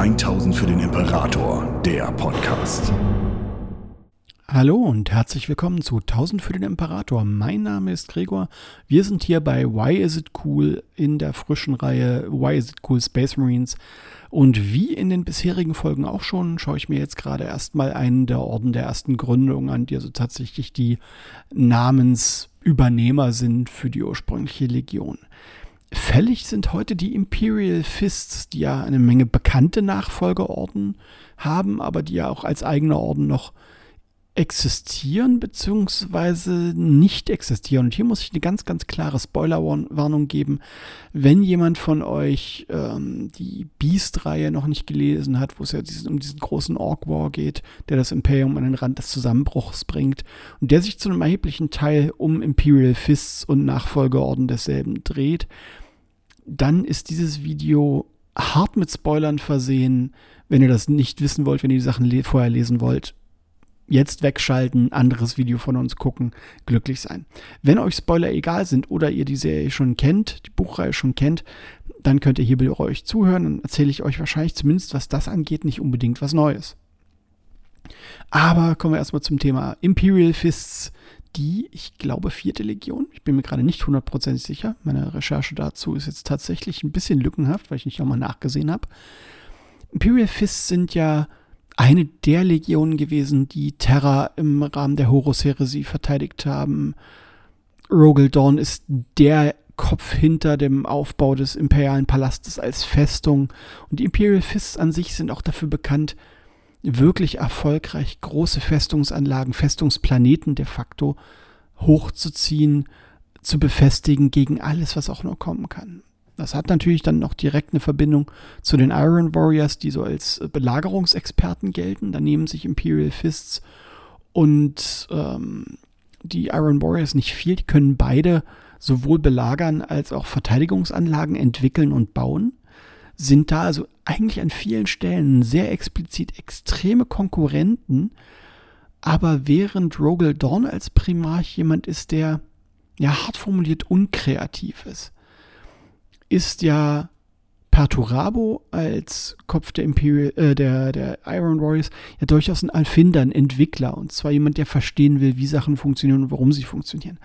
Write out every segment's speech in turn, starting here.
1000 für den Imperator, der Podcast. Hallo und herzlich willkommen zu 1000 für den Imperator. Mein Name ist Gregor. Wir sind hier bei Why Is It Cool in der frischen Reihe Why Is It Cool Space Marines. Und wie in den bisherigen Folgen auch schon, schaue ich mir jetzt gerade erstmal einen der Orden der ersten Gründung an, die also tatsächlich die Namensübernehmer sind für die ursprüngliche Legion. Fällig sind heute die Imperial Fists, die ja eine Menge bekannte Nachfolgeorden haben, aber die ja auch als eigener Orden noch existieren bzw. nicht existieren. Und hier muss ich eine ganz, ganz klare Spoilerwarnung geben. Wenn jemand von euch ähm, die Beast-Reihe noch nicht gelesen hat, wo es ja diesen, um diesen großen Orc War geht, der das Imperium an den Rand des Zusammenbruchs bringt und der sich zu einem erheblichen Teil um Imperial Fists und Nachfolgeorden desselben dreht, dann ist dieses Video hart mit Spoilern versehen. Wenn ihr das nicht wissen wollt, wenn ihr die Sachen le vorher lesen wollt, jetzt wegschalten, anderes Video von uns gucken, glücklich sein. Wenn euch Spoiler egal sind oder ihr die Serie schon kennt, die Buchreihe schon kennt, dann könnt ihr hier bei euch zuhören. Dann erzähle ich euch wahrscheinlich zumindest, was das angeht, nicht unbedingt was Neues. Aber kommen wir erstmal zum Thema Imperial Fists, die, ich glaube, vierte Legion. Ich bin mir gerade nicht hundertprozentig sicher. Meine Recherche dazu ist jetzt tatsächlich ein bisschen lückenhaft, weil ich nicht nochmal nachgesehen habe. Imperial Fists sind ja eine der Legionen gewesen, die Terra im Rahmen der Horus-Heresie verteidigt haben. Rogel Dawn ist der Kopf hinter dem Aufbau des imperialen Palastes als Festung. Und die Imperial Fists an sich sind auch dafür bekannt, wirklich erfolgreich große Festungsanlagen, Festungsplaneten de facto hochzuziehen, zu befestigen gegen alles, was auch nur kommen kann. Das hat natürlich dann noch direkt eine Verbindung zu den Iron Warriors, die so als Belagerungsexperten gelten. Da nehmen sich Imperial Fists und ähm, die Iron Warriors nicht viel. Die können beide sowohl belagern als auch Verteidigungsanlagen entwickeln und bauen. Sind da also eigentlich an vielen Stellen sehr explizit extreme Konkurrenten. Aber während Rogel Dawn als Primarch jemand ist, der ja hart formuliert unkreativ ist ist ja Perturabo als Kopf der, Imperial, äh, der, der Iron Warriors ja durchaus ein Erfinder, ein Entwickler. Und zwar jemand, der verstehen will, wie Sachen funktionieren und warum sie funktionieren.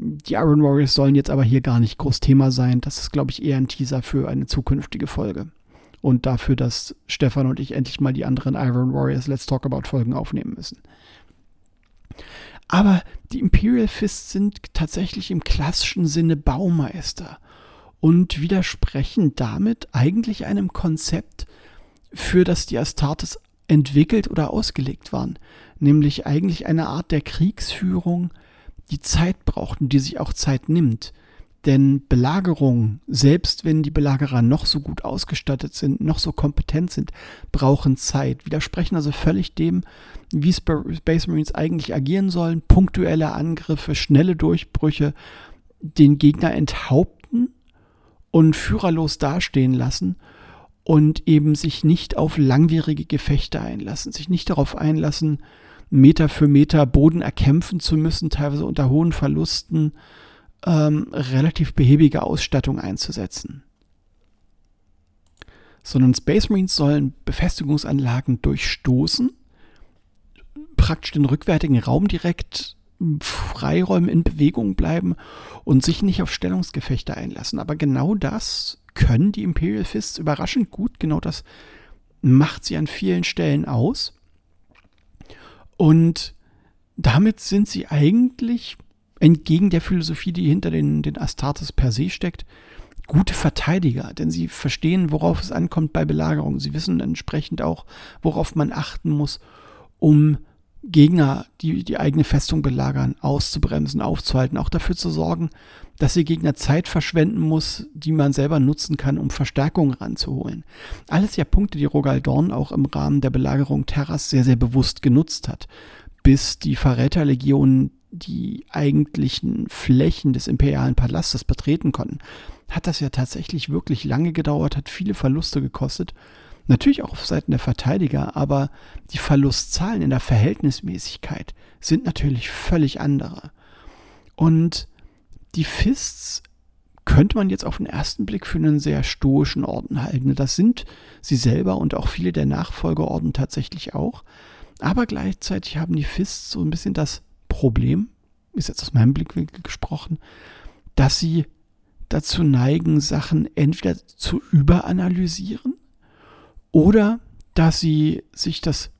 Die Iron Warriors sollen jetzt aber hier gar nicht groß Thema sein. Das ist, glaube ich, eher ein Teaser für eine zukünftige Folge. Und dafür, dass Stefan und ich endlich mal die anderen Iron Warriors Let's Talk About Folgen aufnehmen müssen. Aber die Imperial Fists sind tatsächlich im klassischen Sinne Baumeister und widersprechen damit eigentlich einem Konzept, für das die Astartes entwickelt oder ausgelegt waren, nämlich eigentlich eine Art der Kriegsführung, die Zeit braucht und die sich auch Zeit nimmt. Denn Belagerungen, selbst wenn die Belagerer noch so gut ausgestattet sind, noch so kompetent sind, brauchen Zeit. Widersprechen also völlig dem, wie Space Marines eigentlich agieren sollen. Punktuelle Angriffe, schnelle Durchbrüche, den Gegner enthaupten und führerlos dastehen lassen und eben sich nicht auf langwierige Gefechte einlassen, sich nicht darauf einlassen, Meter für Meter Boden erkämpfen zu müssen, teilweise unter hohen Verlusten, ähm, relativ behäbige Ausstattung einzusetzen. Sondern Space Marines sollen Befestigungsanlagen durchstoßen, praktisch den rückwärtigen Raum direkt Freiräumen in Bewegung bleiben und sich nicht auf Stellungsgefechte einlassen. Aber genau das können die Imperial Fists überraschend gut. Genau das macht sie an vielen Stellen aus. Und damit sind sie eigentlich entgegen der Philosophie, die hinter den, den Astartes per se steckt, gute Verteidiger, denn sie verstehen, worauf es ankommt bei Belagerung. Sie wissen entsprechend auch, worauf man achten muss, um Gegner, die die eigene Festung belagern, auszubremsen, aufzuhalten, auch dafür zu sorgen, dass ihr Gegner Zeit verschwenden muss, die man selber nutzen kann, um Verstärkungen ranzuholen. Alles ja Punkte, die Rogal Dorn auch im Rahmen der Belagerung Terras sehr, sehr bewusst genutzt hat, bis die Verräterlegionen die eigentlichen Flächen des imperialen Palastes betreten konnten. Hat das ja tatsächlich wirklich lange gedauert, hat viele Verluste gekostet Natürlich auch auf Seiten der Verteidiger, aber die Verlustzahlen in der Verhältnismäßigkeit sind natürlich völlig andere. Und die Fists könnte man jetzt auf den ersten Blick für einen sehr stoischen Orden halten. Das sind sie selber und auch viele der Nachfolgeorden tatsächlich auch. Aber gleichzeitig haben die Fists so ein bisschen das Problem, ist jetzt aus meinem Blickwinkel gesprochen, dass sie dazu neigen, Sachen entweder zu überanalysieren oder dass sie sich das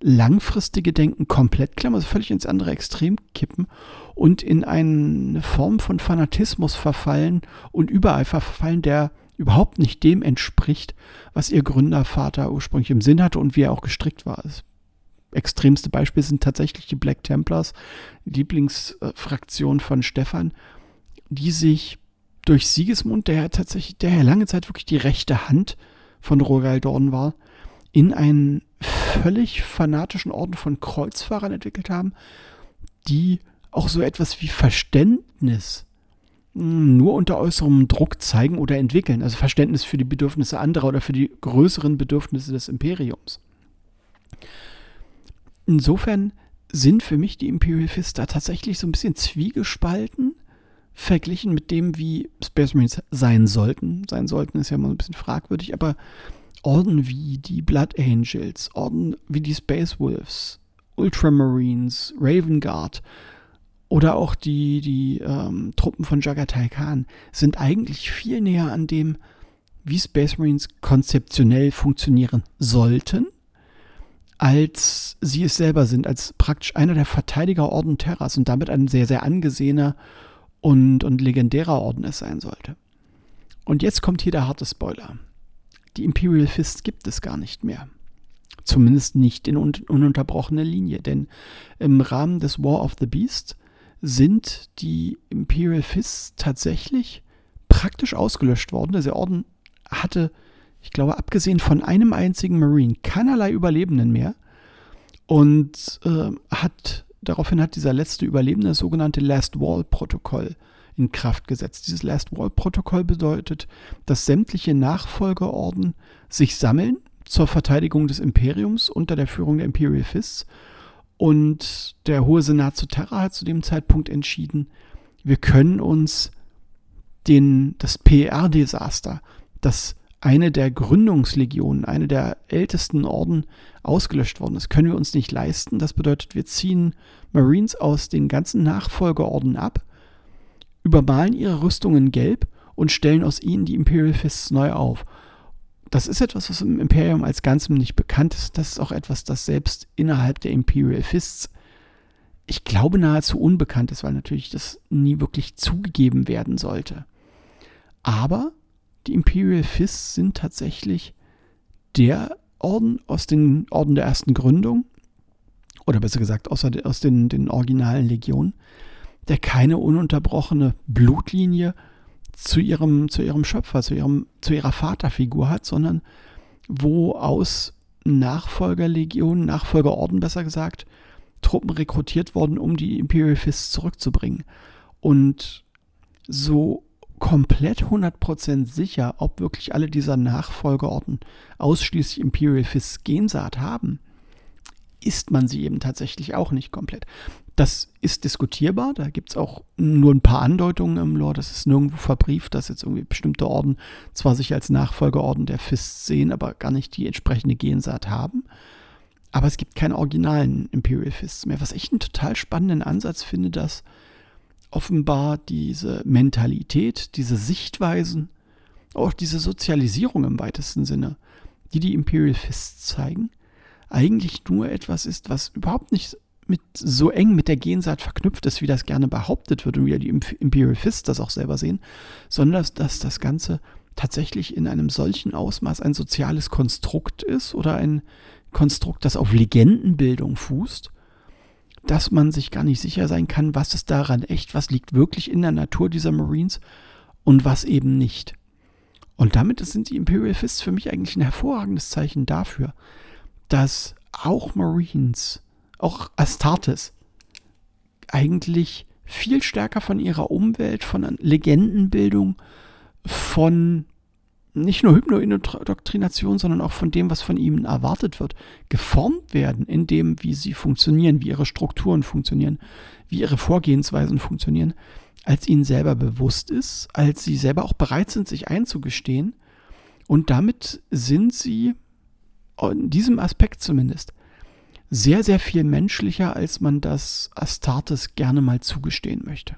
langfristige Denken komplett klammern, also völlig ins andere Extrem kippen und in eine Form von Fanatismus verfallen und Übereifer verfallen, der überhaupt nicht dem entspricht, was ihr Gründervater ursprünglich im Sinn hatte und wie er auch gestrickt war. Das extremste Beispiel sind tatsächlich die Black Templars, Lieblingsfraktion von Stefan, die sich durch Siegesmund, der tatsächlich, der lange Zeit wirklich die rechte Hand von Rogal Dorn war, in einen völlig fanatischen Orden von Kreuzfahrern entwickelt haben, die auch so etwas wie Verständnis nur unter äußerem Druck zeigen oder entwickeln. Also Verständnis für die Bedürfnisse anderer oder für die größeren Bedürfnisse des Imperiums. Insofern sind für mich die Imperial Fists da tatsächlich so ein bisschen zwiegespalten, verglichen mit dem, wie Space Marines sein sollten. Sein sollten ist ja mal ein bisschen fragwürdig, aber Orden wie die Blood Angels, Orden wie die Space Wolves, Ultramarines, Raven Guard oder auch die, die ähm, Truppen von Jagatai Khan sind eigentlich viel näher an dem, wie Space Marines konzeptionell funktionieren sollten, als sie es selber sind, als praktisch einer der Verteidiger Orden Terras und damit ein sehr, sehr angesehener und, und legendärer Orden es sein sollte. Und jetzt kommt hier der harte Spoiler die Imperial Fist gibt es gar nicht mehr. Zumindest nicht in un ununterbrochener Linie, denn im Rahmen des War of the Beast sind die Imperial Fists tatsächlich praktisch ausgelöscht worden. Der Orden hatte, ich glaube, abgesehen von einem einzigen Marine, keinerlei Überlebenden mehr und äh, hat daraufhin hat dieser letzte Überlebende das sogenannte Last Wall Protokoll in Kraft gesetzt. Dieses Last Wall Protokoll bedeutet, dass sämtliche Nachfolgeorden sich sammeln zur Verteidigung des Imperiums unter der Führung der Imperial Fists. Und der Hohe Senat zu Terra hat zu dem Zeitpunkt entschieden, wir können uns den, das PR-Desaster, das eine der Gründungslegionen, eine der ältesten Orden ausgelöscht worden ist, können wir uns nicht leisten. Das bedeutet, wir ziehen Marines aus den ganzen Nachfolgeorden ab übermalen ihre Rüstungen gelb und stellen aus ihnen die Imperial Fists neu auf. Das ist etwas, was im Imperium als Ganzem nicht bekannt ist. Das ist auch etwas, das selbst innerhalb der Imperial Fists, ich glaube, nahezu unbekannt ist, weil natürlich das nie wirklich zugegeben werden sollte. Aber die Imperial Fists sind tatsächlich der Orden aus den Orden der ersten Gründung, oder besser gesagt aus, aus den, den originalen Legionen, der keine ununterbrochene Blutlinie zu ihrem, zu ihrem Schöpfer, zu, ihrem, zu ihrer Vaterfigur hat, sondern wo aus Nachfolgerlegionen, Nachfolgerorden besser gesagt, Truppen rekrutiert worden, um die Imperial Fists zurückzubringen. Und so komplett 100% sicher, ob wirklich alle dieser Nachfolgeorden ausschließlich Imperial Fists Gensaat haben, ist man sie eben tatsächlich auch nicht komplett. Das ist diskutierbar, da gibt es auch nur ein paar Andeutungen im Lore, das ist nirgendwo verbrieft, dass jetzt irgendwie bestimmte Orden zwar sich als Nachfolgeorden der Fists sehen, aber gar nicht die entsprechende Gensaat haben. Aber es gibt keine originalen Imperial Fists mehr, was ich einen total spannenden Ansatz finde, dass offenbar diese Mentalität, diese Sichtweisen, auch diese Sozialisierung im weitesten Sinne, die die Imperial Fists zeigen, eigentlich nur etwas ist, was überhaupt nicht mit, so eng mit der Gensaat verknüpft ist, wie das gerne behauptet wird und wie die Imperial Fists das auch selber sehen, sondern dass, dass das Ganze tatsächlich in einem solchen Ausmaß ein soziales Konstrukt ist oder ein Konstrukt, das auf Legendenbildung fußt, dass man sich gar nicht sicher sein kann, was ist daran echt, was liegt wirklich in der Natur dieser Marines und was eben nicht. Und damit sind die Imperial Fists für mich eigentlich ein hervorragendes Zeichen dafür, dass auch Marines, auch Astartes, eigentlich viel stärker von ihrer Umwelt, von Legendenbildung, von nicht nur Hypnoindoktrination, sondern auch von dem, was von ihnen erwartet wird, geformt werden, in dem, wie sie funktionieren, wie ihre Strukturen funktionieren, wie ihre Vorgehensweisen funktionieren, als ihnen selber bewusst ist, als sie selber auch bereit sind, sich einzugestehen. Und damit sind sie, in diesem Aspekt zumindest, sehr, sehr viel menschlicher, als man das Astartes gerne mal zugestehen möchte.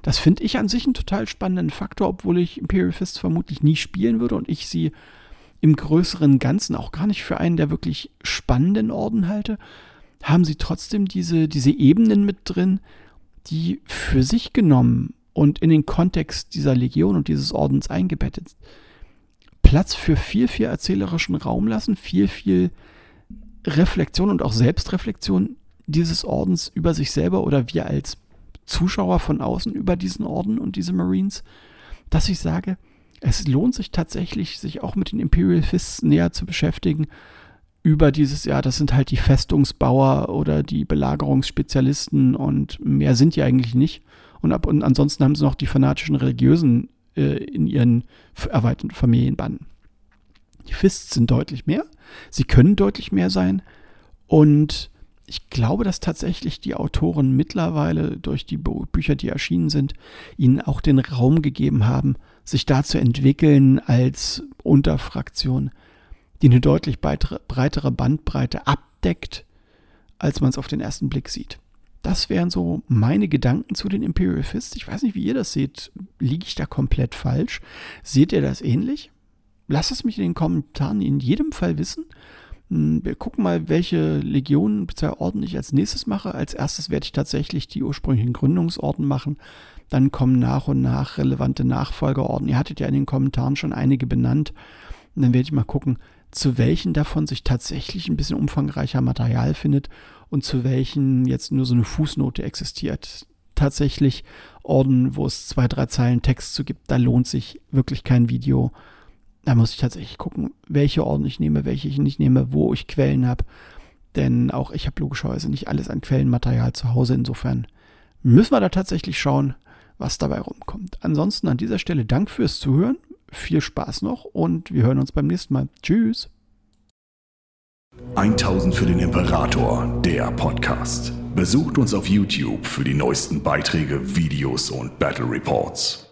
Das finde ich an sich einen total spannenden Faktor, obwohl ich Imperial Fist vermutlich nie spielen würde und ich sie im größeren Ganzen auch gar nicht für einen der wirklich spannenden Orden halte, haben sie trotzdem diese, diese Ebenen mit drin, die für sich genommen und in den Kontext dieser Legion und dieses Ordens eingebettet Platz für viel, viel erzählerischen Raum lassen, viel, viel Reflexion und auch Selbstreflexion dieses Ordens über sich selber oder wir als Zuschauer von außen über diesen Orden und diese Marines, dass ich sage, es lohnt sich tatsächlich, sich auch mit den Imperial Fists näher zu beschäftigen. Über dieses, ja, das sind halt die Festungsbauer oder die Belagerungsspezialisten und mehr sind die eigentlich nicht. Und, ab, und ansonsten haben sie noch die fanatischen Religiösen äh, in ihren erweiterten Familienbanden. Die Fists sind deutlich mehr. Sie können deutlich mehr sein. Und ich glaube, dass tatsächlich die Autoren mittlerweile durch die Bücher, die erschienen sind, ihnen auch den Raum gegeben haben, sich da zu entwickeln als Unterfraktion, die eine deutlich breitere Bandbreite abdeckt, als man es auf den ersten Blick sieht. Das wären so meine Gedanken zu den Imperial Fists. Ich weiß nicht, wie ihr das seht. Liege ich da komplett falsch? Seht ihr das ähnlich? Lasst es mich in den Kommentaren in jedem Fall wissen. Hm, wir gucken mal, welche Legionen bzw. Orden ich als nächstes mache. Als erstes werde ich tatsächlich die ursprünglichen Gründungsorden machen. Dann kommen nach und nach relevante Nachfolgerorden. Ihr hattet ja in den Kommentaren schon einige benannt. Und dann werde ich mal gucken, zu welchen davon sich tatsächlich ein bisschen umfangreicher Material findet und zu welchen jetzt nur so eine Fußnote existiert. Tatsächlich Orden, wo es zwei, drei Zeilen Text zu gibt, da lohnt sich wirklich kein Video da muss ich tatsächlich gucken, welche Orden ich nehme, welche ich nicht nehme, wo ich Quellen habe. Denn auch ich habe logischerweise nicht alles an Quellenmaterial zu Hause. Insofern müssen wir da tatsächlich schauen, was dabei rumkommt. Ansonsten an dieser Stelle Dank fürs Zuhören. Viel Spaß noch und wir hören uns beim nächsten Mal. Tschüss. 1000 für den Imperator, der Podcast. Besucht uns auf YouTube für die neuesten Beiträge, Videos und Battle Reports.